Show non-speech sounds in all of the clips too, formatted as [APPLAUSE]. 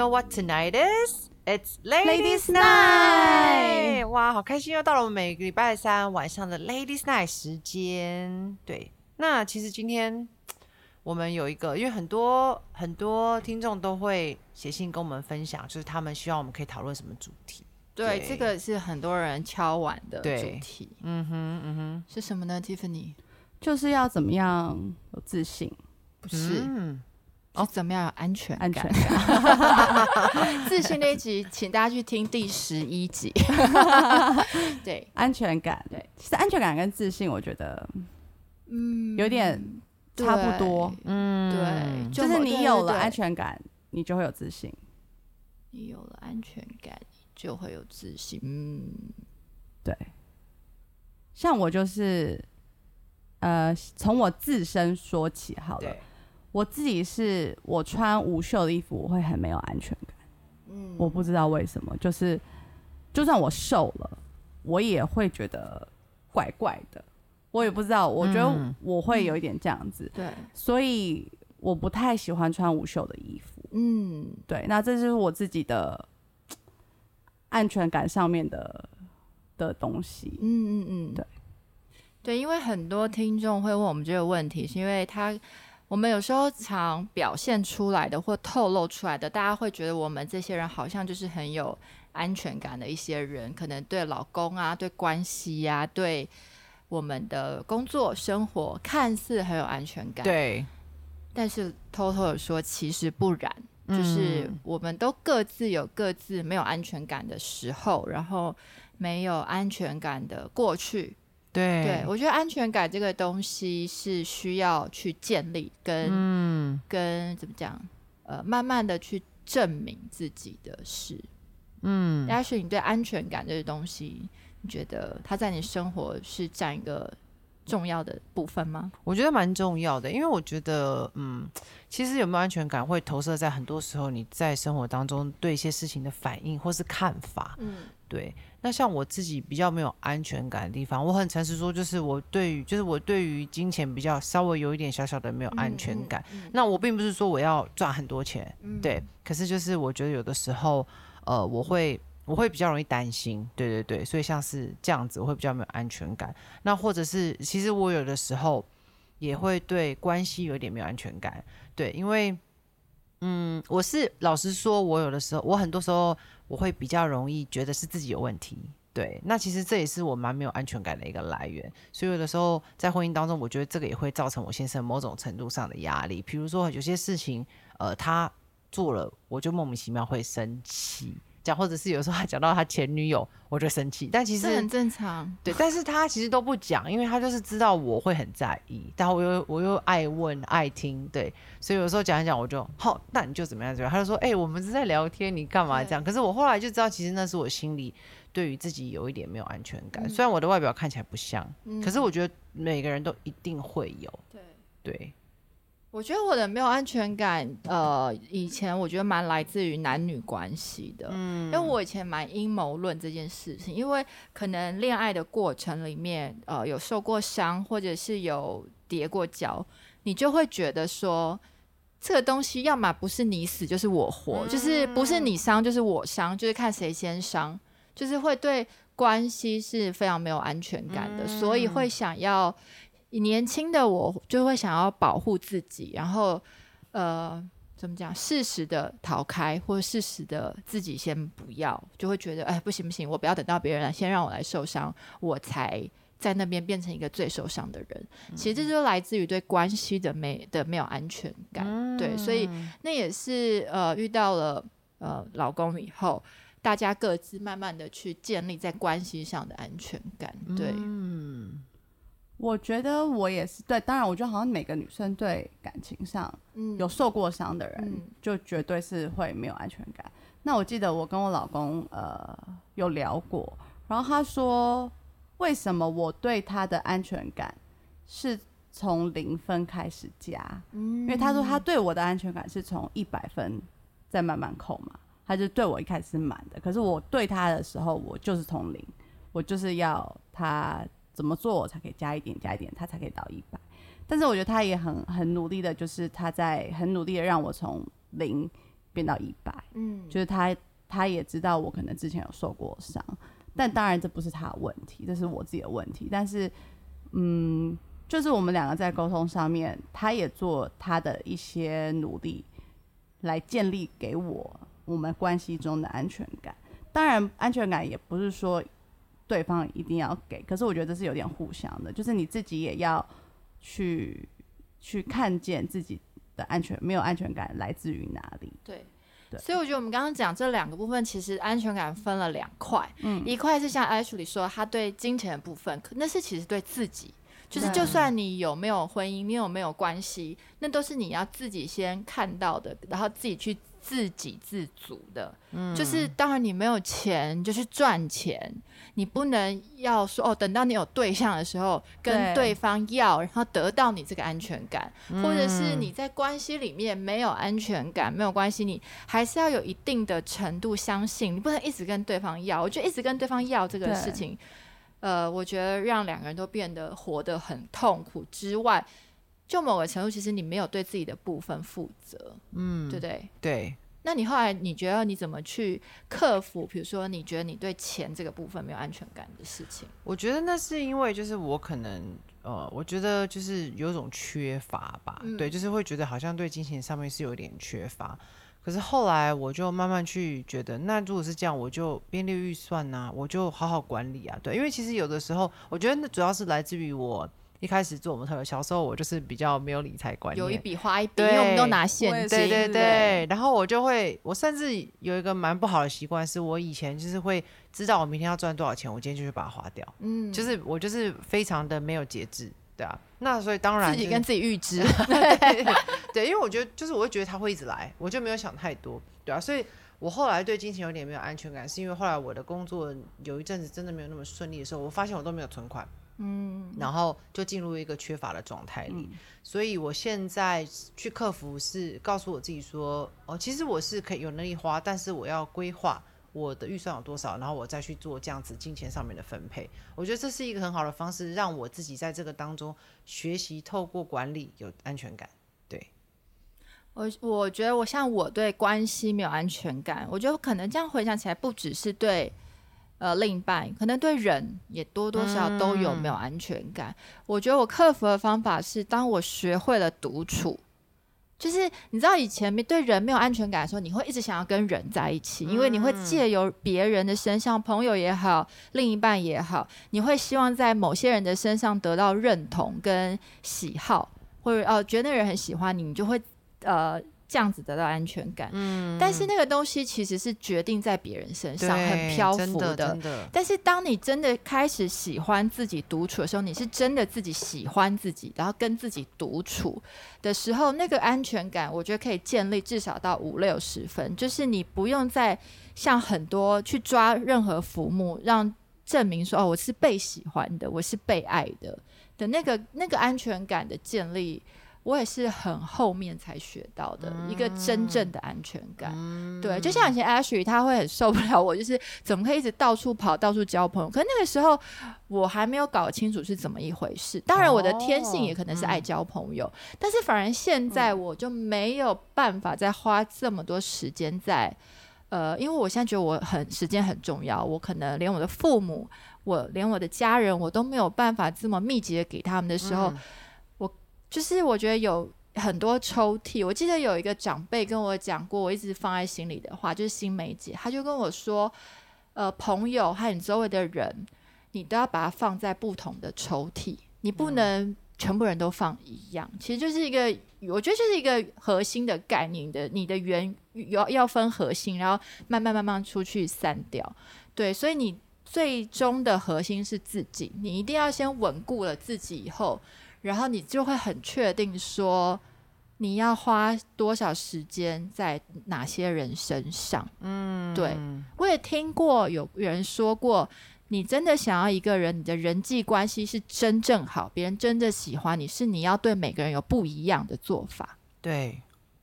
Know what tonight is? It's Ladies Ladies Night！Night 哇，好开心！又到了我们每个礼拜三晚上的 Ladies Night 时间。对，那其实今天我们有一个，因为很多很多听众都会写信跟我们分享，就是他们希望我们可以讨论什么主题。对，对这个是很多人敲碗的主题，嗯哼，嗯哼，是什么呢？Tiffany 就是要怎么样有自信、不是，嗯是怎么样有安全安全感？[LAUGHS] 自信那一集，请大家去听第十一集。[LAUGHS] 对，安全感，对，其实安全感跟自信，我觉得嗯，有点差不多。嗯，对，就是你有了安全，全感，你就会有自信。你有了安全感，你就会有自信。嗯，对，像我就是，呃，从我自身说起好了。对，我自己是我穿无袖的衣服，我会很没有安全感。嗯我不知道为什么，就是就算我瘦了，我也会觉得怪怪的。我也不知道，我觉得嗯我会有一点这样子，对，所以我不太喜欢穿无袖的衣服。嗯，对，那这就是我自己的安全感上面的的东西。嗯嗯嗯，对对，因为很多听众会问我们这个问题，是因为他我们有时候常表现出来的或透露出来的，大家会觉得我们这些人好像就是很有安全感的一些人，可能对老公啊、对关系呀、对我们的工作生活看似很有安全感，，对，但是偷偷的说，其实不然。就是我们都各自有各自没有安全感的时候，然后没有安全感的过去，对，对，我觉得安全感这个东西是需要去建立跟、嗯跟怎么讲，呃，慢慢的去证明自己的事。嗯，但是你对安全感这个东西，你觉得它在你生活是占一个重要的部分吗？我觉得蛮重要的，因为我觉得，嗯，其实有没有安全感会投射在很多时候你在生活当中对一些事情的反应或是看法。嗯对，那像我自己比较没有安全感的地方，我很诚实说，就是我对于，就是我对于金钱比较稍微有一点小小的没有安全感。嗯那我并不是说我要赚很多钱，嗯对，可是就是我觉得有的时候，呃，我会我会比较容易担心，对对对，所以像是这样子，我会比较没有安全感。那或者是，其实我有的时候也会对关系有一点没有安全感，对，因为，嗯，我是老实说，我有的时候，我很多时候我会比较容易觉得是自己有问题。对，那其实这也是我蛮没有安全感的一个来源，所以有的时候在婚姻当中，我觉得这个也会造成我先生某种程度上的压力。比如说有些事情，呃，他做了，我就莫名其妙会生气，讲或者是有时候他讲到他前女友，我就生气。但其实这很正常。对，但是他其实都不讲，因为他就是知道我会很在意，但我又我又爱问爱听，对，所以有时候讲一讲我就好，那你就怎么样怎么样，他就说，哎、我们是在聊天，你干嘛这样？可是我后来就知道，其实那是我心里对于自己有一点没有安全感，虽然我的外表看起来不像，嗯可是我觉得每个人都一定会有，对。对，我觉得我的没有安全感，呃，以前我觉得蛮来自于男女关系的，嗯，因为我以前蛮阴谋论这件事情，因为可能恋爱的过程里面，呃，有受过伤，或者是有跌过跤，你就会觉得说，这个东西要么不是你死就是我活，就是不是你伤就是我伤，就是看谁先伤，就是会对关系是非常没有安全感的，所以会想要。年轻的我就会想要保护自己，然后呃，怎么讲，适时的逃开，或者适时的自己先不要，就会觉得哎，不行不行，我不要等到别人来，先让我来受伤，我才在那边变成一个最受伤的人。其实这就来自于对关系的没的没有安全感，对，所以那也是呃遇到了呃老公以后。大家各自慢慢的去建立在关系上的安全感，对，嗯，我觉得我也是对，当然，我觉得好像每个女生对感情上嗯。有受过伤的人，嗯。就绝对是会没有安全感。那我记得我跟我老公呃有聊过，然后他说为什么我对他的安全感是从零分开始加，嗯？因为他说他对我的安全感是从一百分再慢慢扣嘛，他就对我一开始是满的，可是我对他的时候我就是从零，我就是要他怎么做我才可以加一点加一点，他才可以到一百。但是我觉得他也很很努力的，就是他在很努力的让我从零变到一百，嗯，就是他他也知道我可能之前有受过伤，但当然这不是他的问题，这是我自己的问题。但是，嗯，就是我们两个在沟通上面，他也做他的一些努力，来建立给我我们关系中的安全感。当然，安全感也不是说对方一定要给，可是我觉得这是有点互相的，就是你自己也要去去看见自己的安全没有安全感来自于哪里。对。对所以我觉得我们刚刚讲这两个部分，其实安全感分了两块，嗯一块是像 Ashley 说，他对金钱的部分，可那是其实对自己，就是就算你有没有婚姻，你有没有关系，那都是你要自己先看到的，然后自己去自给自足的。嗯就是当然你没有钱，就去赚钱，你不能要说哦，等到你有对象的时候跟对对方要，然后得到你这个安全感，或者是嗯你在关系里面没有安全感，没有关系，你还是要有一定的程度相信，你不能一直跟对方要。我觉得一直跟对方要这个事情，呃，我觉得让两个人都变得活得很痛苦之外，就某个程度，其实你没有对自己的部分负责，嗯对不对？对，那你后来你觉得你怎么去克服？比如说，你觉得你对钱这个部分没有安全感的事情，我觉得那是因为就是我可能呃，我觉得就是有种缺乏吧，嗯对，就是会觉得好像对金钱上面是有点缺乏。可是后来我就慢慢去觉得，那如果是这样，我就编列预算呐、我就好好管理啊，对，因为其实有的时候，我觉得那主要是来自于我一开始做模特儿，小时候我就是比较没有理财观念，有一笔花一笔，因对为我们都拿现金，对对对，然后我就会，我甚至有一个蛮不好的习惯，是我以前就是会知道我明天要赚多少钱，我今天就去把它花掉，嗯，就是我就是非常的没有节制，对啊。那所以当然、就是、自己跟自己预支，[LAUGHS] [LAUGHS] 对对，因为我觉得就是我会觉得他会一直来，我就没有想太多，对啊。所以我后来对金钱有点没有安全感，是因为后来我的工作有一阵子真的没有那么顺利的时候，我发现我都没有存款，嗯，然后就进入一个缺乏的状态里。嗯所以我现在去克服是告诉我自己说，哦，其实我是可以有能力花，但是我要规划我的预算有多少，然后我再去做这样子金钱上面的分配。我觉得这是一个很好的方式，让我自己在这个当中学习透过管理有安全感。对，我我觉得我像我对关系没有安全感，我觉得可能这样回想起来，不只是对呃另一半，可能对人也多多少少都有没有安全感。我觉得我克服的方法是，当我学会了独处。就是你知道以前没对人没有安全感的时候，你会一直想要跟人在一起，因为你会借由别人的身上，朋友也好，另一半也好，你会希望在某些人的身上得到认同跟喜好，或者哦觉得那个人很喜欢你，你就会呃这样子得到安全感。嗯，但是那个东西其实是决定在别人身上，很漂浮的。真的，但是当你真的开始喜欢自己独处的时候，你是真的自己喜欢自己，然后跟自己独处的时候，那个安全感，我觉得可以建立至少到五六十分，就是你不用再像很多去抓任何浮木，让证明说哦我是被喜欢的，我是被爱的的那个那个安全感的建立。我也是很后面才学到的、一个真正的安全感，对，就像以前 Ashley 他会很受不了我，就是怎么可以一直到处跑、到处交朋友。可是那个时候我还没有搞清楚是怎么一回事。当然，我的天性也可能是爱交朋友，但是反而现在我就没有办法再花这么多时间在。呃，因为我现在觉得我很时间很重要，我可能连我的父母，我连我的家人，我都没有办法这么密集的给他们的时候，我就是我觉得有很多抽屉。我记得有一个长辈跟我讲过，我一直放在心里的话，就是新梅姐，她就跟我说，呃，朋友和你周围的人，你都要把它放在不同的抽屉，你不能全部人都放一样。其实就是一个，我觉得就是一个核心的概念的，你的源要要分核心，然后慢慢慢慢出去散掉。对，所以你最终的核心是自己，你一定要先稳固了自己以后，然后你就会很确定说。你要花多少时间在哪些人身上？嗯，对，我也听过有人说过，你真的想要一个人，你的人际关系是真正好，别人真的喜欢你，是你要对每个人有不一样的做法，对，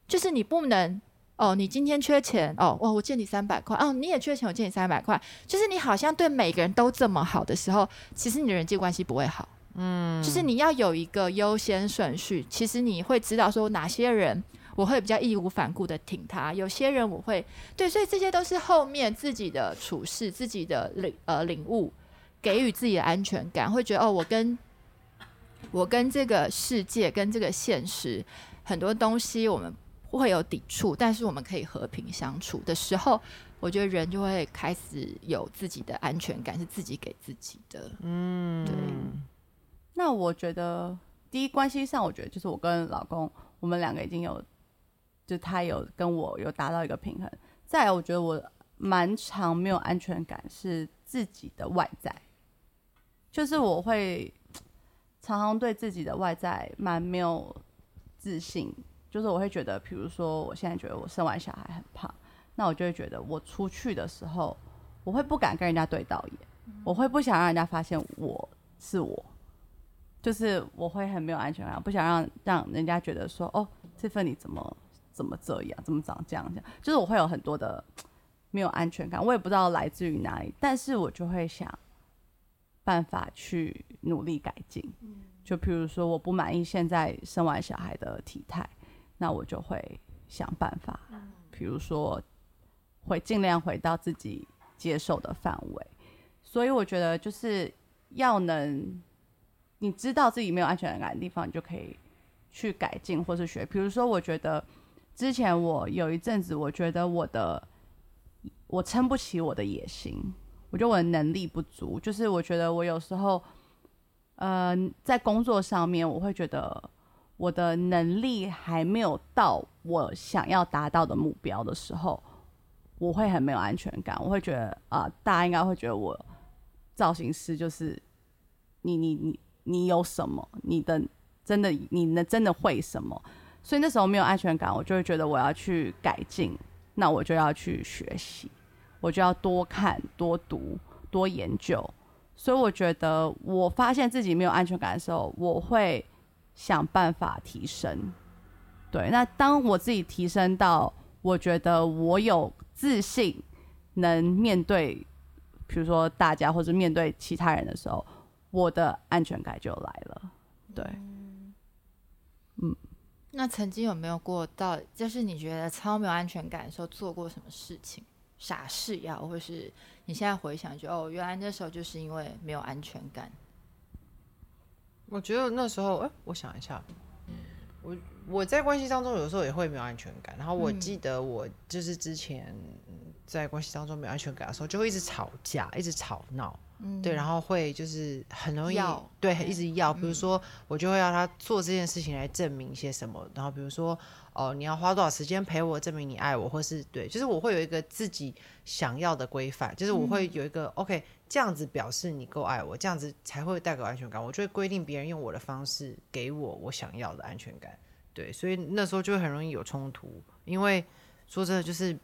就是你不能。哦，你今天缺钱哦，哇，我借你三百块，哦，你也缺钱，我借你三百块，就是你好像对每个人都这么好的时候，其实你的人际关系不会好。嗯，就是你要有一个优先顺序，其实你会知道说哪些人我会比较义无反顾的挺他；有些人我会对，所以这些都是后面自己的处事、自己的领呃领悟，给予自己的安全感，会觉得哦，我跟我跟这个世界、跟这个现实很多东西，我们会有抵触，但是我们可以和平相处的时候，我觉得人就会开始有自己的安全感，是自己给自己的。嗯，对那我觉得第一关系上，我觉得就是我跟老公，我们两个已经有，就他有跟我有达到一个平衡。再来，我觉得我蛮常没有安全感是自己的外在，就是我会常常对自己的外在蛮没有自信，就是我会觉得，比如说我现在觉得我生完小孩很胖，那我就会觉得我出去的时候，我会不敢跟人家对到眼，我会不想让人家发现我是我。就是我会很没有安全感，不想让让人家觉得说，哦，这份你怎么怎么这样，怎么长这样这样，就是我会有很多的没有安全感，我也不知道来自于哪里，但是我就会想办法去努力改进。就比如说我不满意现在生完小孩的体态，那我就会想办法，比如说会尽量回到自己接受的范围。所以我觉得就是要能。你知道自己没有安全感的地方，你就可以去改进或是学。比如说，我觉得之前我有一阵子，我觉得我的我撑不起我的野心，我觉得我的能力不足。就是我觉得我有时候，呃，在工作上面，我会觉得我的能力还没有到我想要达到的目标的时候，我会很没有安全感。我会觉得啊，大家应该会觉得我造型师就是你你。你你有什么？你的真的，你能真的会什么？所以那时候没有安全感，我就会觉得我要去改进，那我就要去学习，我就要多看、多读、多研究。所以我觉得，我发现自己没有安全感的时候，我会想办法提升。对，那当我自己提升到我觉得我有自信，能面对，比如说大家或者面对其他人的时候。我的安全感就来了，对，嗯，那曾经有没有过到，就是你觉得超没有安全感的时候，做过什么事情，傻事呀，或是你现在回想，就哦，原来那时候就是因为没有安全感。我觉得那时候，哎，我想一下，我我在关系当中有时候也会没有安全感，然后我记得我就是之前在关系当中没有安全感的时候，就会一直吵架，一直吵闹。对，然后会就是很容易对一直要，比如说我就会要他做这件事情来证明一些什么，然后比如说哦，你要花多少时间陪我，证明你爱我，或是对，就是我会有一个自己想要的规范，就是我会有一个 OK，这样子表示你够爱我，这样子才会带给安全感。我就会规定别人用我的方式给我我想要的安全感，对，所以那时候就会很容易有冲突，因为说真的就是。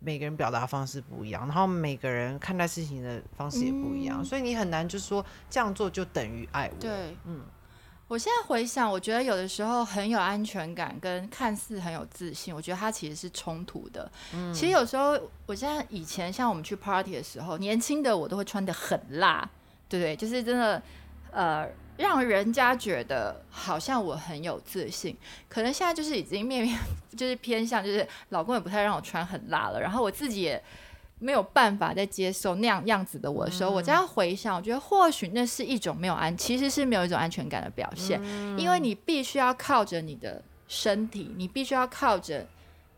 每个人表达方式不一样，然后每个人看待事情的方式也不一样，所以你很难就是说这样做就等于爱我。对，嗯，我现在回想，我觉得有的时候很有安全感跟看似很有自信，我觉得它其实是冲突的。嗯，其实有时候，我现在以前像我们去 party 的时候，年轻的我都会穿的很辣，对不对？就是真的，呃。让人家觉得好像我很有自信，可能现在就是已经面面 [LAUGHS] 就是偏向，就是老公也不太让我穿很辣了，然后我自己也没有办法再接受那样样子的我的时候，我这样回想，我觉得或许那是一种没有安，其实是没有一种安全感的表现，因为你必须要靠着你的身体，你必须要靠着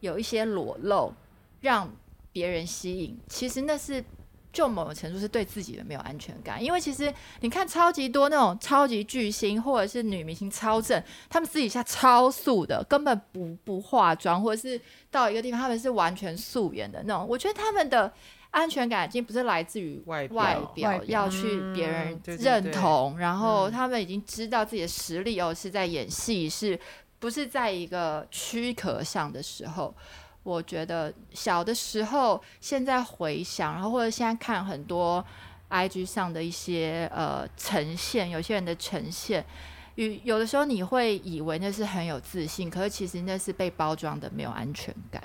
有一些裸露让别人吸引，其实那是。就某种程度是对自己的没有安全感，因为其实你看超级多那种超级巨星或者是女明星超正，他们私底下超素的，根本不不化妆，或者是到一个地方他们是完全素颜的那种。我觉得他们的安全感已经不是来自于外表，要去别人认同，然后他们已经知道自己的实力哦是在演戏，是不是在一个躯壳上的时候。我觉得小的时候，现在回想，然后或者现在看很多 IG 上的一些呃呈现，有些人的呈现，有有的时候你会以为那是很有自信，可是其实那是被包装的没有安全感，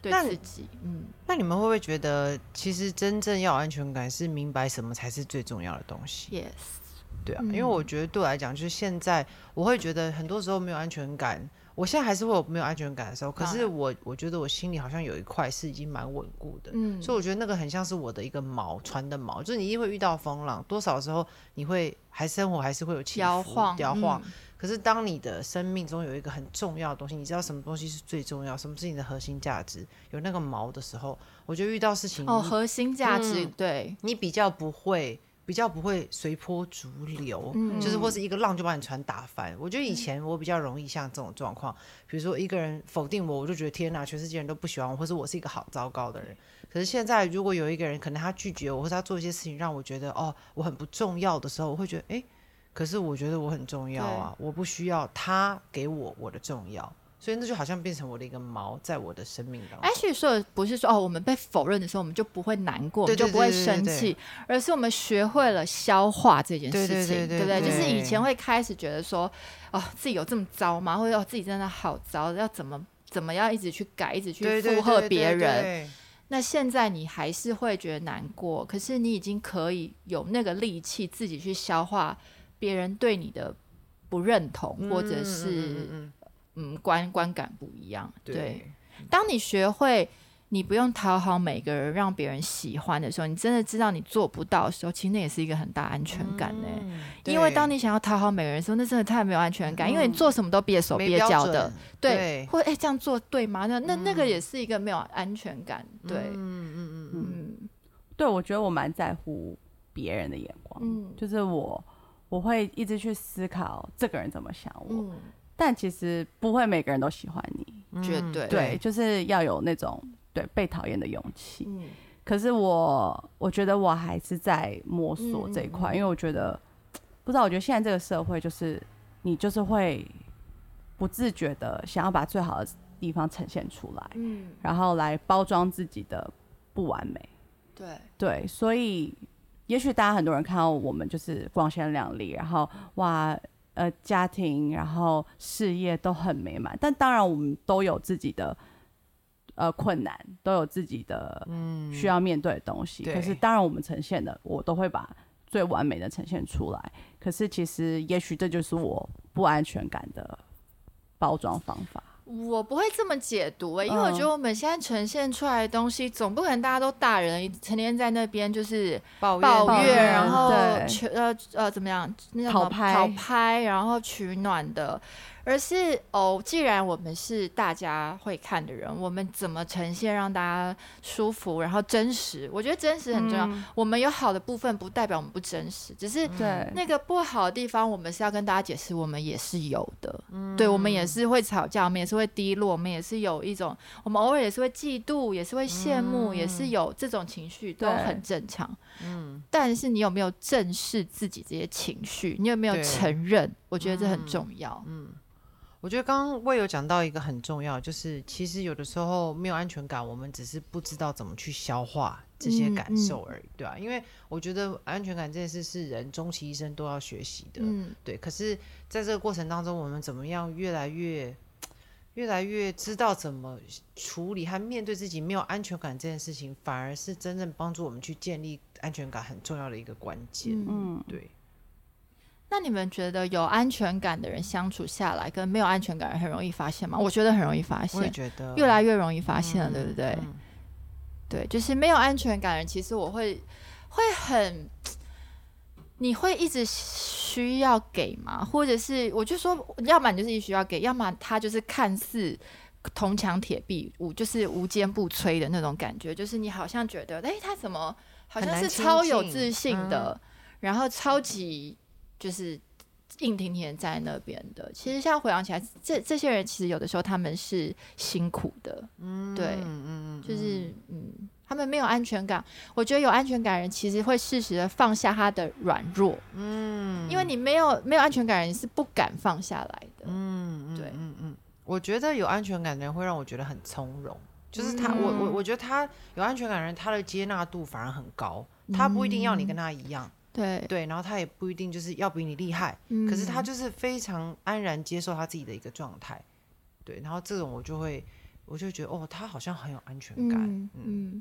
对自己。嗯，那你们会不会觉得，其实真正要安全感是明白什么才是最重要的东西？Yes，对啊，因为我觉得对我来讲，就是现在我会觉得很多时候没有安全感。我现在还是会有没有安全感的时候，可是我我觉得我心里好像有一块是已经蛮稳固的，嗯所以我觉得那个很像是我的一个锚，船的锚，就是你一定会遇到风浪，多少时候你会还生活还是会有起伏摇晃摇晃。嗯可是当你的生命中有一个很重要的东西，你知道什么东西是最重要，什么是你的核心价值，有那个锚的时候，我觉得遇到事情哦，核心价值、嗯对，你比较不会。比较不会随波逐流，嗯就是或是一个浪就把你船打翻。我觉得以前我比较容易像这种状况，比如说一个人否定我，我就觉得天哪，全世界人都不喜欢我，或是我是一个好糟糕的人。可是现在如果有一个人可能他拒绝我，或者他做一些事情让我觉得哦我很不重要的时候，我会觉得诶，可是我觉得我很重要啊，我不需要他给我我的重要，所以那就好像变成我的一个毛在我的生命当中。Ashley 说的不是说哦，我们被否认的时候，我们就不会难过，就不会生气，而是我们学会了消化这件事情，对不对？就是以前会开始觉得说，哦，自己有这么糟吗？或者哦，自己真的好糟，要怎么怎么样一直去改，一直去附和别人。那现在你还是会觉得难过，可是你已经可以有那个力气自己去消化别人对你的不认同，或者是嗯观观感不一样。对对，当你学会你不用讨好每个人，让别人喜欢的时候，你真的知道你做不到的时候，其实那也是一个很大安全感呢、嗯因为当你想要讨好每个人的时候，那真的太没有安全感，因为你嗯做什么都蹩手没标蹩脚的，对，对。或哎、这样做对吗？那那那个嗯也是一个没有安全感，对，嗯嗯嗯嗯。嗯。对，我觉得我蛮在乎别人的眼光，嗯。就是我我会一直去思考这个人怎么想我，嗯，但其实不会每个人都喜欢你，嗯绝对。对，就是要有那种对被讨厌的勇气。嗯。可是我我觉得我还是在摸索这一块，因为我觉得不知道，我觉得现在这个社会就是你就是会不自觉的想要把最好的地方呈现出来，嗯，然后来包装自己的不完美。对，对，所以也许大家很多人看到我们就是光鲜亮丽，然后哇，呃，家庭然后事业都很美满，但当然我们都有自己的呃困难，都有自己的嗯需要面对的东西。可是当然我们呈现的，我都会把最完美的呈现出来。可是其实也许这就是我不安全感的包装方法。我不会这么解读诶、因为我嗯。觉得我们现在呈现出来的东西，总不可能大家都大人成天在那边就是抱抱怨，抱怨然后取呃呃怎么样，那叫什么讨拍。讨拍，然后取暖的，而是哦，既然我们是大家会看的人，我们怎么呈现让大家舒服，然后真实？我觉得真实很重要。嗯我们有好的部分，不代表我们不真实，只是，那个不好的地方，我们是要跟大家解释，我们也是有的。对，我们也是会吵架，我们也是会低落，我们也是有一种，我们偶尔也是会嫉妒，也是会羡慕，也是有这种情绪，都很正常。嗯，但是你有没有正视自己这些情绪？你有没有承认？我觉得这很重要。嗯我觉得刚刚魏有讲到一个很重要，就是其实有的时候没有安全感，我们只是不知道怎么去消化这些嗯感受而已，对吧、因为我觉得安全感这件事是人终其一生都要学习的，嗯，对。可是在这个过程当中，我们怎么样越来越、越来越知道怎么处理和面对自己没有安全感这件事情，反而是真正帮助我们去建立安全感很重要的一个关键。嗯嗯，对，那你们觉得有安全感的人相处下来，跟没有安全感人很容易发现吗？我觉得很容易发现我觉得越来越容易发现了，嗯对不对？嗯对，就是没有安全感的人，其实我会会很，你会一直需要给吗？或者是我就说，要么你就是需要给，要么他就是看似铜墙铁壁，无就是无坚不摧的那种感觉，就是你好像觉得，哎、他怎么好像是超有自信的，然后超级就是。硬挺挺在那边的，其实现在回想起来，这这些人其实有的时候他们是辛苦的，嗯对嗯嗯，就是嗯，他们没有安全感。我觉得有安全感的人其实会适时的放下他的软弱，嗯。因为你没有没有安全感的人你是不敢放下来的。嗯，嗯对。嗯嗯，我觉得有安全感的人会让我觉得很从容，就是他，我我嗯我觉得他有安全感的人，他的接纳度反而很高，他不一定要你跟他一样，对，对，然后他也不一定就是要比你厉害，嗯。可是他就是非常安然接受他自己的一个状态，对，然后这种我就会，我就觉得哦，他好像很有安全感，嗯。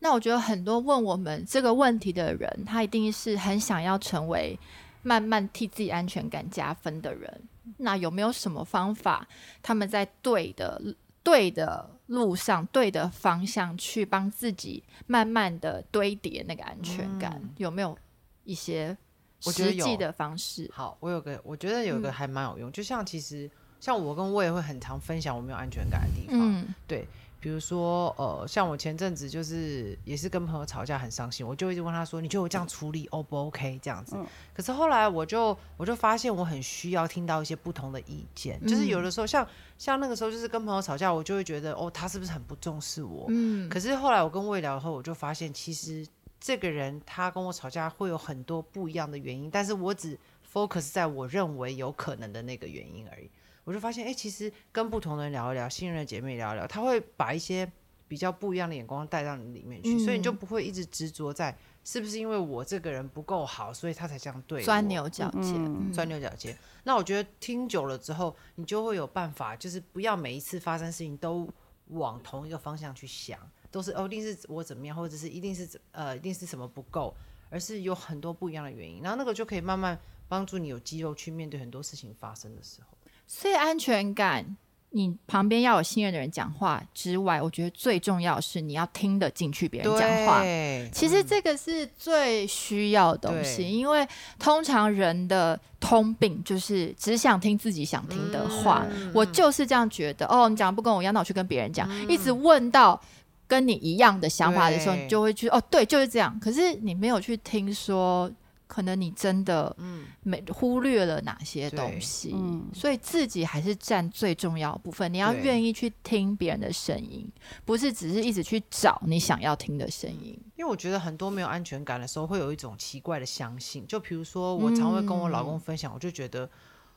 那我觉得很多问我们这个问题的人，他一定是很想要成为慢慢替自己安全感加分的人。那有没有什么方法，他们在对的对的路上、对的方向去帮自己慢慢的堆叠那个安全感？有没有一些实际的方式？好，我有个，我觉得有个嗯还蛮有用，就像其实像我跟我也会很常分享我没有安全感的地方，嗯对，比如说呃，像我前阵子就是也是跟朋友吵架很伤心，我就一直问他说，你觉得我这样处理 O 不 OK 这样子？嗯可是后来我就我就发现我很需要听到一些不同的意见，就是有的时候像像那个时候就是跟朋友吵架，我就会觉得哦，他是不是很不重视我？嗯，可是后来我跟魏聊以后，我就发现其实这个人他跟我吵架会有很多不一样的原因，但是我只 focus 在我认为有可能的那个原因而已。我就发现，哎、其实跟不同的人聊一聊，信任的姐妹聊一聊，她会把一些比较不一样的眼光带到你里面去，所以你就嗯不会一直执着在是不是因为我这个人不够好，所以他才这样对我钻牛角尖，钻牛角尖。那我觉得听久了之后，你就会有办法，就是不要每一次发生事情都往同一个方向去想，都是哦，一定是我怎么样，或者是一定是呃，一定是什么不够，而是有很多不一样的原因，然后那个就可以慢慢帮助你有肌肉去面对很多事情发生的时候。所以安全感，你旁边要有信任的人讲话之外，我觉得最重要是你要听得进去别人讲话。对，其实这个是最需要的东西，因为通常人的通病就是只想听自己想听的话。嗯我就是这样觉得。哦，你讲不跟我一样，那我去跟别人讲。一直问到跟你一样的想法的时候，你就会去哦，对，就是这样。可是你没有去听说，可能你真的没忽略了哪些东西。嗯所以自己还是占最重要的部分。你要愿意去听别人的声音，不是只是一直去找你想要听的声音。因为我觉得很多没有安全感的时候，会有一种奇怪的相信。就比如说，我常会跟我老公分享，我就觉得，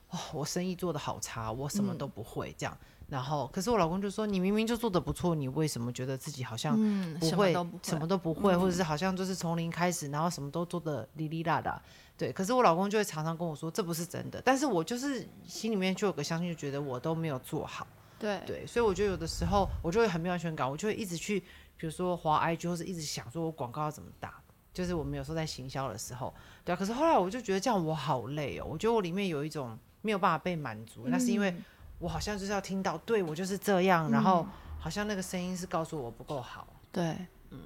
哦，我生意做的好差，我什么都不会这样。然后，可是我老公就说：“你明明就做的不错，你为什么觉得自己好像嗯，不会什么都不会，什么都不会，或者是好像就是从零开始，然后什么都做的哩哩啦啦。对，可是我老公就会常常跟我说，这不是真的。但是我就是心里面就有个相信，就觉得我都没有做好。对对，所以我觉得有的时候我就会很没有安全感，我就会一直去，比如说滑 IG，或是一直想说我广告要怎么打。就是我们有时候在行销的时候，对啊。可是后来我就觉得这样我好累哦，我觉得我里面有一种没有办法被满足，那是因为嗯我好像就是要听到，对我就是这样，然后好像那个声音是告诉我不够好。对，嗯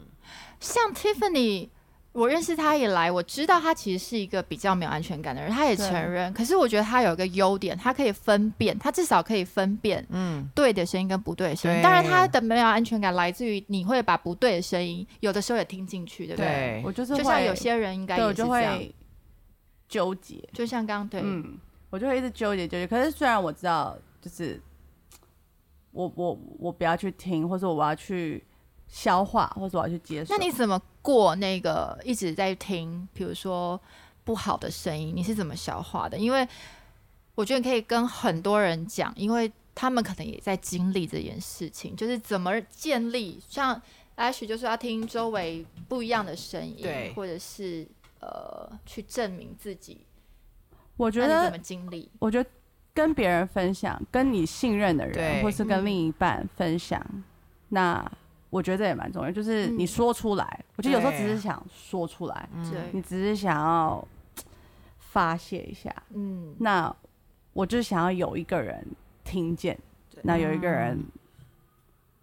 像 Tiffany，我认识他以来，我知道他其实是一个比较没有安全感的人，他也承认。可是我觉得他有一个优点，他可以分辨，他至少可以分辨嗯，对的声音跟不对的声音。当然，他的没有安全感来自于你会把不对的声音，有的时候也听进去，对不对？对我就是就像有些人应该也是这样，就会纠结，就像刚刚对，嗯，我就会一直纠结纠结。可是虽然我知道，就是我我我不要去听，或者我要去消化，或者我要去接受。那你怎么过那个一直在听，比如说不好的声音，你是怎么消化的？因为我觉得你可以跟很多人讲，因为他们可能也在经历这件事情，就是怎么建立。像 Ash 就是要听周围不一样的声音，对或者是呃去证明自己。我觉得怎么经历？我觉得跟别人分享，跟你信任的人，或是跟嗯另一半分享，那我觉得这也蛮重要，就是嗯你说出来。我觉得有时候只是想说出来，对，你只是想要发泄一下。嗯，那我就想要有一个人听见，那有一个人嗯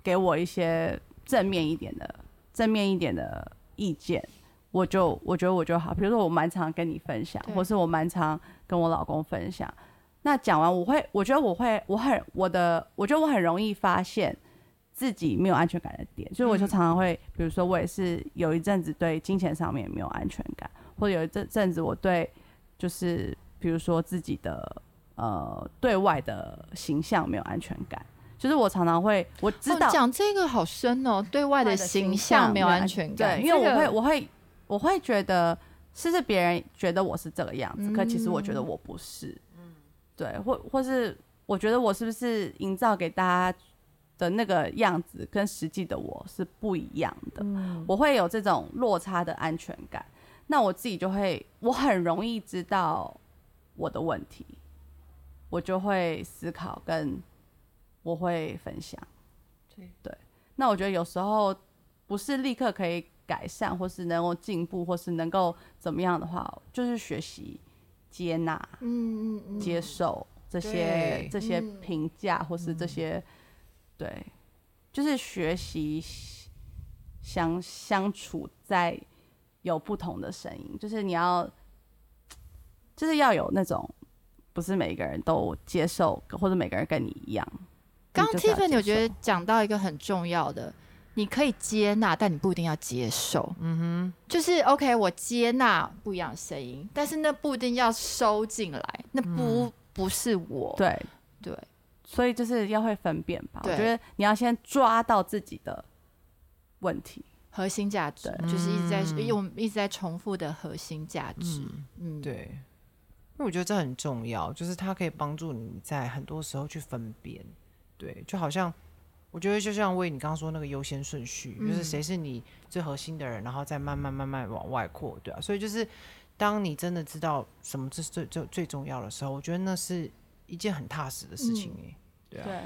给我一些正面一点的、正面一点的意见，我就我觉得我就好。比如说，我蛮常跟你分享，或是我蛮常跟我老公分享。那讲完，我会，我觉得我会，我很我的，我觉得我很容易发现自己没有安全感的点，所以我就嗯。常常会，比如说我也是有一阵子对金钱上面没有安全感，或者有一阵阵子我对就是比如说自己的呃对外的形象没有安全感，就是我常常会我知哦道讲这个好深哦，对外的形象没有安全感，对，因为我会我会我会觉得是不是别人觉得我是这个样子，可其实我觉得嗯。我不是，对，或或是我觉得我是不是营造给大家的那个样子跟实际的我是不一样的，嗯我会有这种落差的安全感，那我自己就会我很容易知道我的问题，我就会思考跟我会分享。对那我觉得有时候不是立刻可以改善，或是能够进步，或是能够怎么样的话，就是学习接纳、嗯嗯嗯，接受这些这些嗯。评价，或是这些、对，就是学习相相处在有不同的声音，就是你要就是要有那种不是每个人都接受，或者每个人跟你一样。刚 Tiffany 接我觉得讲到一个很重要的，你可以接纳，但你不一定要接受。嗯哼，就是 OK，我接纳不一样的声音，但是那不一定要收进来，那不、不是我。对，对所以就是要会分辨吧。我觉得你要先抓到自己的问题。核心价值就是一直在，嗯因为我们一直在重复的核心价值。嗯，对，因为我觉得这很重要，就是它可以帮助你在很多时候去分辨。对，就好像我觉得就像为你刚刚说那个优先顺序，就是嗯谁是你最核心的人，然后再慢慢慢慢往外扩，对啊。所以就是当你真的知道什么是最最最重要的时候，我觉得那是一件很踏实的事情嗯诶、对啊，对，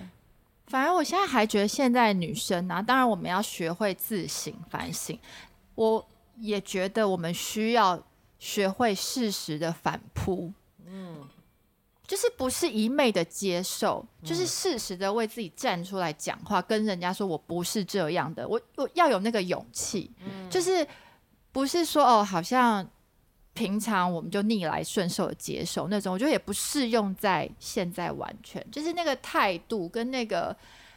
反而我现在还觉得现在女生啊，当然我们要学会自省反省，我也觉得我们需要学会适时的反扑。嗯，就是不是一昧的接受，就是适时的为自己站出来讲话，跟人家说我不是这样的，我我要有那个勇气，就是不是说哦，好像平常我们就逆来顺受的接受那种，我觉得也不适用在现在完全，就是那个态度跟那个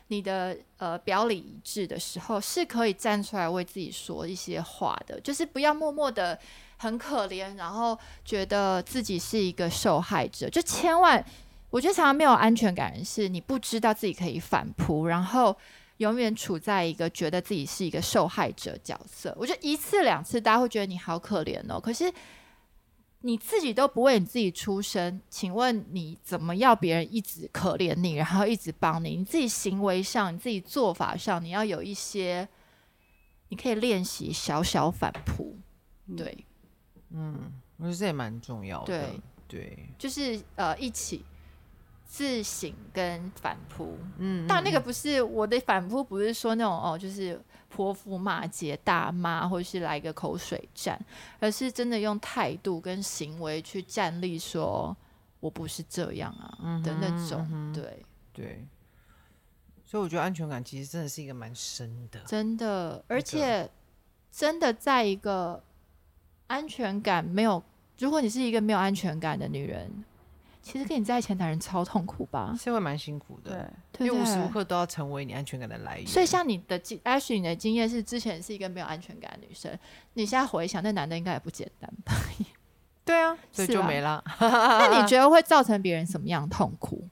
你的呃表里一致的时候，是可以站出来为自己说一些话的，就是不要默默的很可怜，然后觉得自己是一个受害者，就千万。我觉得常常没有安全感的是，你不知道自己可以反扑，然后永远处在一个觉得自己是一个受害者角色。我觉得一次两次大家会觉得你好可怜哦，可是你自己都不为你自己出声，请问你怎么要别人一直可怜你，然后一直帮你？你自己行为上、你自己做法上，你要有一些，你可以练习小小反扑。对，我觉得这也蛮重要的。对对，就是呃一起自省跟反扑。嗯，但那个不是我的反扑，不是说那种哦，就是泼妇骂街、大骂，或者是来个口水战，而是真的用态度跟行为去站立说，我不是这样啊、的那种。对，对，所以我觉得安全感其实真的是一个蛮深的。真的，而且真的在一个安全感没有，如果你是一个没有安全感的女人，其实跟你在一起的男人超痛苦吧？是会蛮辛苦的，对，因为无时无？刻都要成为你安全感的来源。所以，像你的经，Ashley，你的经验是之前是一个没有安全感的女生，你现在回想，那男的应该也不简单吧？对啊，所以就没了。那你觉得会造成别人什么样的痛苦？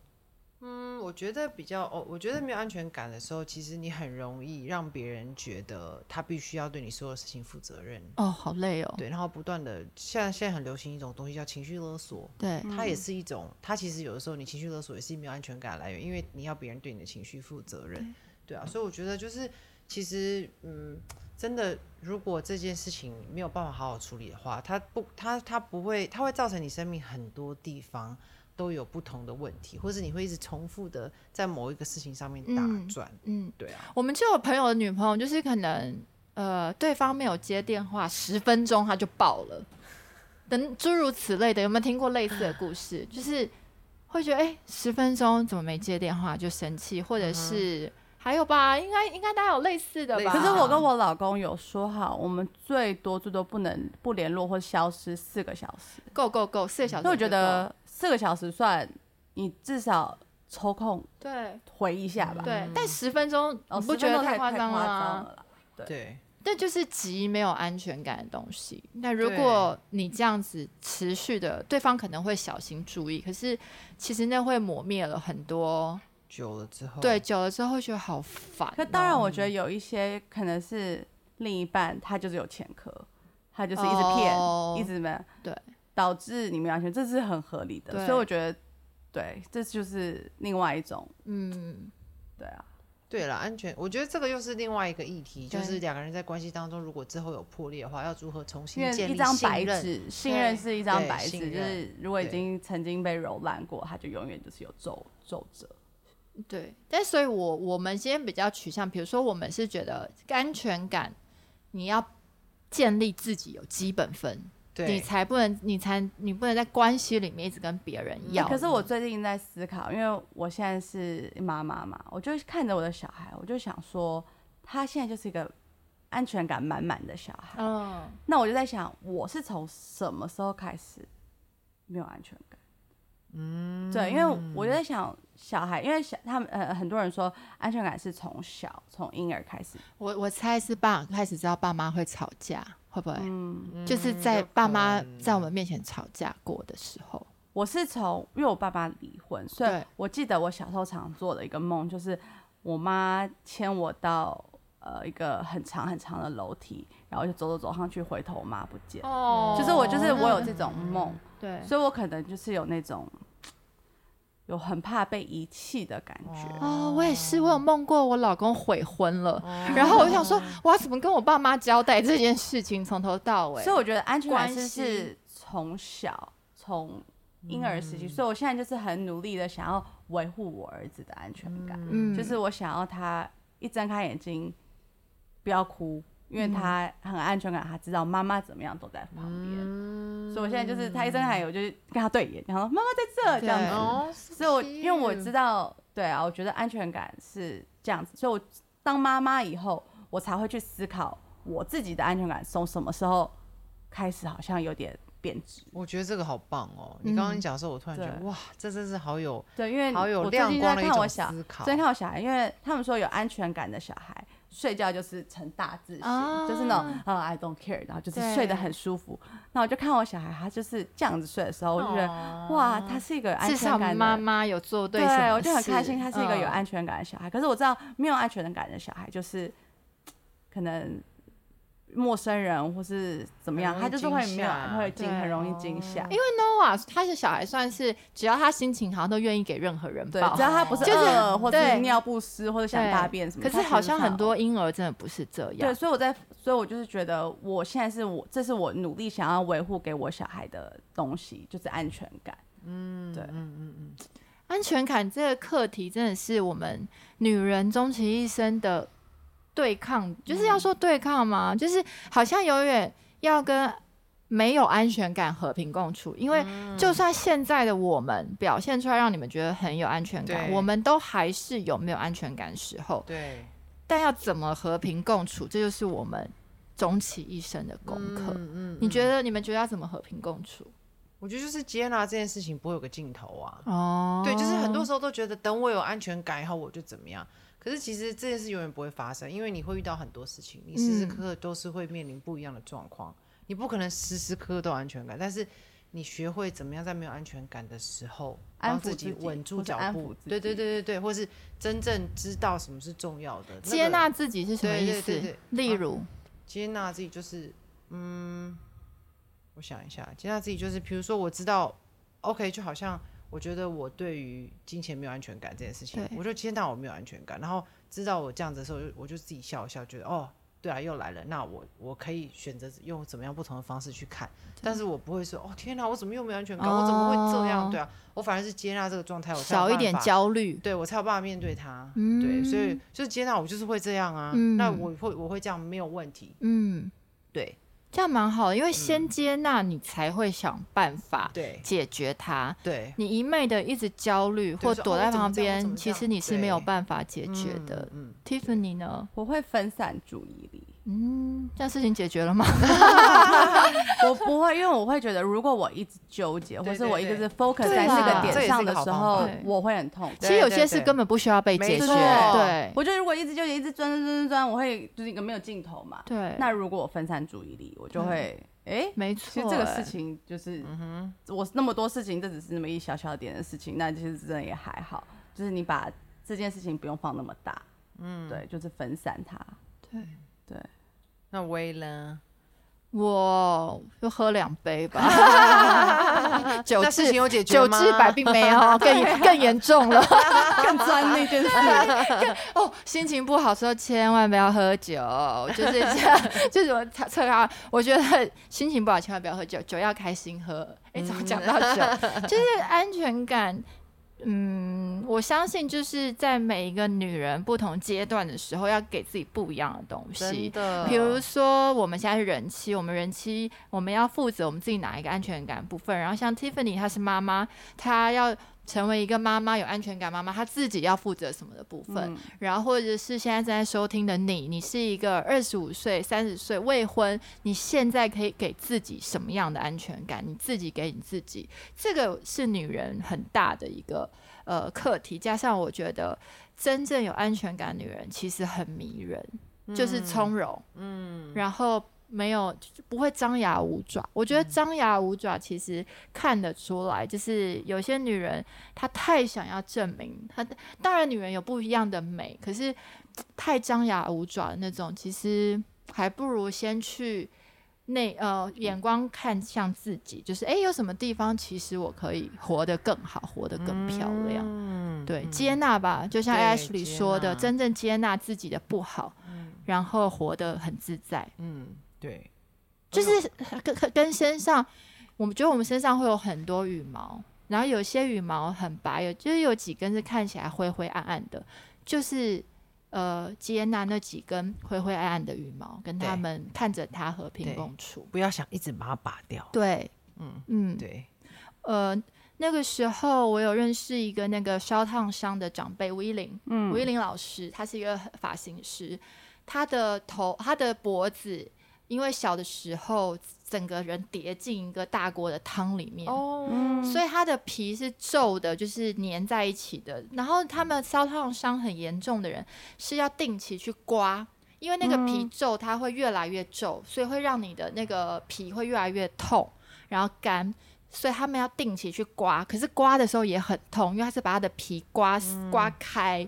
嗯，我觉得比较哦，我觉得没有安全感的时候，其实你很容易让别人觉得他必须要对你所有事情负责任。哦，好累哦。对，然后不断的，现在现在很流行一种东西叫情绪勒索，对，它也是一种，它其实有的时候你情绪勒索也是没有安全感来源，因为你要别人对你的情绪负责任，对啊，所以我觉得就是其实嗯，真的如果这件事情没有办法好好处理的话，它不，它它不会，它会造成你生命很多地方都有不同的问题，或者你会一直重复的在某一个事情上面打嗯转，嗯，对啊，我们就有朋友的女朋友，就是可能呃，对方没有接电话，十分钟他就爆了，等诸如此类的，有没有听过类似的故事？就是会觉得，哎、十分钟怎么没接电话就生气，或者是、还有吧，应该应该大家有类似的吧？可是我跟我老公有说好，我们最多最多不能不联络或消失四个小时。够够够四个小时，所以我觉得四个小时算你至少抽空对回一下吧。对，但十分钟哦，你不觉得10分钟太夸张了？对对，这就是极没有安全感的东西。那如果你这样子持续的，对方可能会小心注意，可是其实那会磨灭了很多。久了之后，对，久了之后会觉得好烦哦、可当然，我觉得有一些可能是另一半他就是有前科，他就是一直骗，哦一直没对，导致你没有安全，这是很合理的。所以我觉得，对，这就是另外一种，嗯，对啊，对了，安全，我觉得这个又是另外一个议题，就是两个人在关系当中，如果之后有破裂的话，要如何重新建立信任？白纸，信任是一张白纸，就是如果已经曾经被揉烂过，它就永远就是有皱皱褶。对。但所以我我们今天比较取向，比如说我们是觉得安全感，你要建立自己有基本分，对你才不能，你才你不能在关系里面一直跟别人要。欸可是我最近在思考，因为我现在是妈妈嘛，我就看着我的小孩，我就想说，他现在就是一个安全感满满的小孩。嗯，那我就在想，我是从什么时候开始没有安全感？嗯，对，因为我就在想，小孩，因为小他们呃很多人说安全感是从小从婴儿开始，我我猜是爸开始知道爸妈会吵架，会不会？嗯，就是在爸妈在我们面前吵架过的时候，我是从因为我爸爸离婚，所以我记得我小时候常做的一个梦，就是我妈牵我到呃一个很长很长的楼梯，然后就走走走上去，回头我妈不见，哦。就是我就是我有这种梦，对，所以我可能就是有那种有很怕被遗弃的感觉。哦，我也是，我有梦过我老公悔婚了，然后我就想说，我要怎么跟我爸妈交代这件事情，从头到尾。所以我觉得安全感是关系是从小从婴儿时期，所以我现在就是很努力的想要维护我儿子的安全感，嗯。就是我想要他一睁开眼睛不要哭，因为他很安全感，他知道妈妈怎么样都在旁边。所以我现在就是他一睁开眼，我就跟他对眼，然后妈妈在这这样子。哦，所以我因为我知道，对啊，我觉得安全感是这样子，所以我当妈妈以后，我才会去思考我自己的安全感从什么时候开始好像有点变质。我觉得这个好棒哦！你刚刚嗯讲的时候，我突然觉得对哇，这真是好有对，因为好有亮光的一种看我小，思考最。近看我小孩，因为他们说有安全感的小孩睡觉就是成大字型，啊。就是那种呃 I don't care，然后就是睡得很舒服。那我就看我小孩，他就是这样子睡的时候，我就觉得、哇，他是一个有安全感的妈妈有做对对我就很开心，他是一个有嗯。安全感的小孩。可是我知道没有安全感的小孩，就是可能陌生人或是怎么样，他就是会没有会惊，很容易惊吓。因为 Noah 他是小孩算是只要他心情好，都愿意给任何人对，抱只。要他不是就是饿或者是尿不湿或者想大便什么，可是好像很多婴儿真的不是这样。对，所以我在，所以我就是觉得，我现在是我，这是我努力想要维护给我小孩的东西，就是安全感。嗯，对，嗯嗯嗯。安全感这个课题真的是我们女人终其一生的对抗，就是要说对抗吗？就是好像永远要跟没有安全感和平共处，因为就算现在的我们表现出来让你们觉得很有安全感，我们都还是有没有安全感的时候。对，但要怎么和平共处，这就是我们终其一生的功课。嗯嗯你觉得你们觉得要怎么和平共处？我觉得就是接纳这件事情不会有个尽头啊。哦对，就是很多时候都觉得等我有安全感以后我就怎么样，可是其实这件事永远不会发生，因为你会遇到很多事情，你时时刻刻都是会面临不一样的状况，你不可能时时刻刻都有安全感，但是你学会怎么样在没有安全感的时候，让自己稳住脚步对对对对对，或是真正知道什么是重要的，接纳自己是什么对意思？对对对例如，接纳自己就是，嗯，我想一下，接纳自己就是，比如说我知道，OK，就好像我觉得我对于金钱没有安全感这件事情，我就接纳我没有安全感，然后知道我这样子的时候，我就自己笑一笑，觉得哦，对啊，又来了，那我我可以选择用怎么样不同的方式去看，但是我不会说，哦，天哪，我怎么又没有安全感？我怎么会这样？哦对啊，我反而是接纳这个状态，我少一点焦虑。对我才有办法面对它。嗯对，所以就是接纳我就是会这样啊，嗯那我会我会这样没有问题。嗯，对这样蛮好的，因为先接纳你才会想办法对解决它。对，你一昧的一直焦虑或躲在旁边，其实你是没有对办法解决的。嗯，Tiffany 呢？我会分散注意力。嗯，这样事情解决了吗？[LAUGHS] 我不会，因为我会觉得，如果我一直纠结，或是我一直是 focus 在那个点上的时候，我会很痛苦。其实有些事根本不需要被解决。错对我觉得如果一直纠结，一直钻钻钻钻钻，我会就是一个没有尽头嘛。对，那如果我分散注意力，我就会哎，没错。其实这个哎事情就是，我那么多事情，这只是那么一小小点的事情，那其实真的也还好。就是你把这件事情不用放那么大，嗯，对，就是分散它。对，对，那微呢？我就喝两杯吧，[LAUGHS] 酒那事治情有解决吗？酒治百病没有，更严更严重了。[LAUGHS] 更钻那件事。哦，心情不好的时候千万不要喝酒，就是这样，就是我测测他，我觉得心情不好千万不要喝酒，酒要开心喝。哎、怎么讲到酒？就是安全感，嗯，我相信就是在每一个女人不同阶段的时候，要给自己不一样的东西。的比如说，我们现在是人妻，我们人妻我们要负责我们自己哪一个安全感部分。然后像 Tiffany 她是妈妈，她要成为一个妈妈有安全感妈妈，她自己要负责什么的部分。嗯然后或者是现在正在收听的你，你是一个二十五岁、三十岁未婚，你现在可以给自己什么样的安全感？你自己给你自己，这个是女人很大的一个呃课题。加上我觉得真正有安全感的女人其实很迷人，就是从容，嗯，然后。没有，就是不会张牙舞爪。我觉得张牙舞爪其实看得出来，就是有些女人她太想要证明她的。当然，女人有不一样的美，可是太张牙舞爪的那种，其实还不如先去内呃眼光看向自己，就是诶，有什么地方其实我可以活得更好，活得更漂亮。嗯对，接纳吧，就像 Ashley 说的，真正接纳自己的不好，然后活得很自在。嗯，对，就是跟跟跟身上，我们觉得我们身上会有很多羽毛，然后有些羽毛很白，有就是有几根是看起来灰灰暗暗的，就是呃接纳那几根灰灰暗暗的羽毛，跟他们看着它和平共处。不要想一直把它拔掉。对，嗯，嗯，对，呃，那个时候我有认识一个那个烧烫伤的长辈吴依林，嗯吴依林老师，他是一个发型师，他的头、他的脖子，因为小的时候整个人叠进一个大锅的汤里面，哦，嗯所以它的皮是皱的，就是粘在一起的。然后他们烧烫伤很严重的人是要定期去刮。因为那个皮嗯皱，它会越来越皱，所以会让你的那个皮会越来越痛，然后干，所以他们要定期去刮。可是刮的时候也很痛，因为他是把他的皮刮、刮开。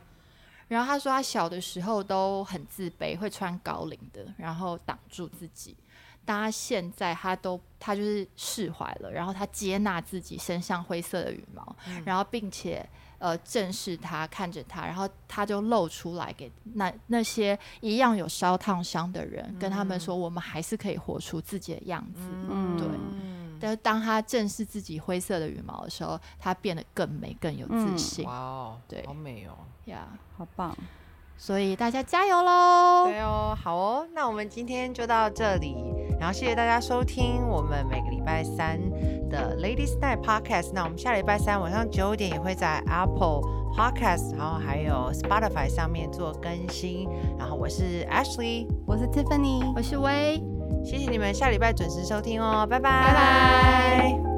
然后他说他小的时候都很自卑，会穿高领的，然后挡住自己。但他现在他都他就是释怀了，然后他接纳自己身上灰色的羽毛，然后并且呃正视他，看着他，然后他就露出来给那那些一样有烧烫伤的人，跟他们说，我们还是可以活出自己的样子。嗯对但是当他正视自己灰色的羽毛的时候，他变得更美、更有自嗯信哇哦，对好美哦。呀。好棒，所以大家加油喽！对哦，好哦，那我们今天就到这里，然后谢谢大家收听我们每个礼拜三的 Ladies Night Podcast。那我们下礼拜三晚上九点也会在 Apple Podcast，然后还有 Spotify 上面做更新。然后我是 Ashley，我是 Tiffany，我是薇。谢谢你们下礼拜准时收听哦，拜拜，拜拜。